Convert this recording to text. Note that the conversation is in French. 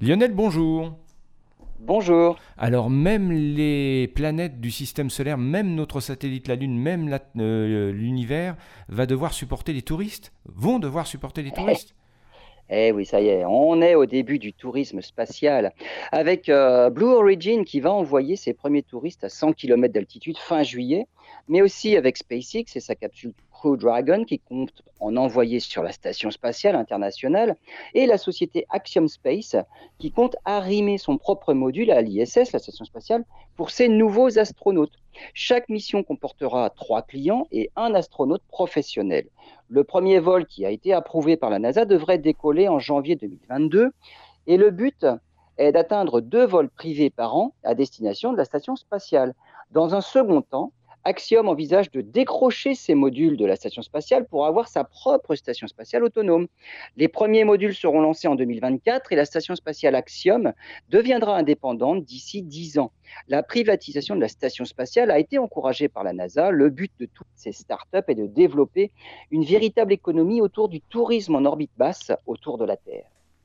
Lionel, bonjour. Bonjour. Alors même les planètes du système solaire, même notre satellite la Lune, même euh, l'univers va devoir supporter les touristes, vont devoir supporter les touristes. Eh oui, ça y est, on est au début du tourisme spatial avec euh, Blue Origin qui va envoyer ses premiers touristes à 100 km d'altitude fin juillet, mais aussi avec SpaceX et sa capsule Crew Dragon qui compte en envoyer sur la station spatiale internationale et la société Axiom Space qui compte arrimer son propre module à l'ISS, la station spatiale, pour ses nouveaux astronautes. Chaque mission comportera trois clients et un astronaute professionnel. Le premier vol qui a été approuvé par la NASA devrait décoller en janvier 2022 et le but est d'atteindre deux vols privés par an à destination de la station spatiale. Dans un second temps, Axiom envisage de décrocher ces modules de la station spatiale pour avoir sa propre station spatiale autonome. Les premiers modules seront lancés en 2024 et la station spatiale Axiom deviendra indépendante d'ici 10 ans. La privatisation de la station spatiale a été encouragée par la NASA. Le but de toutes ces startups est de développer une véritable économie autour du tourisme en orbite basse autour de la Terre.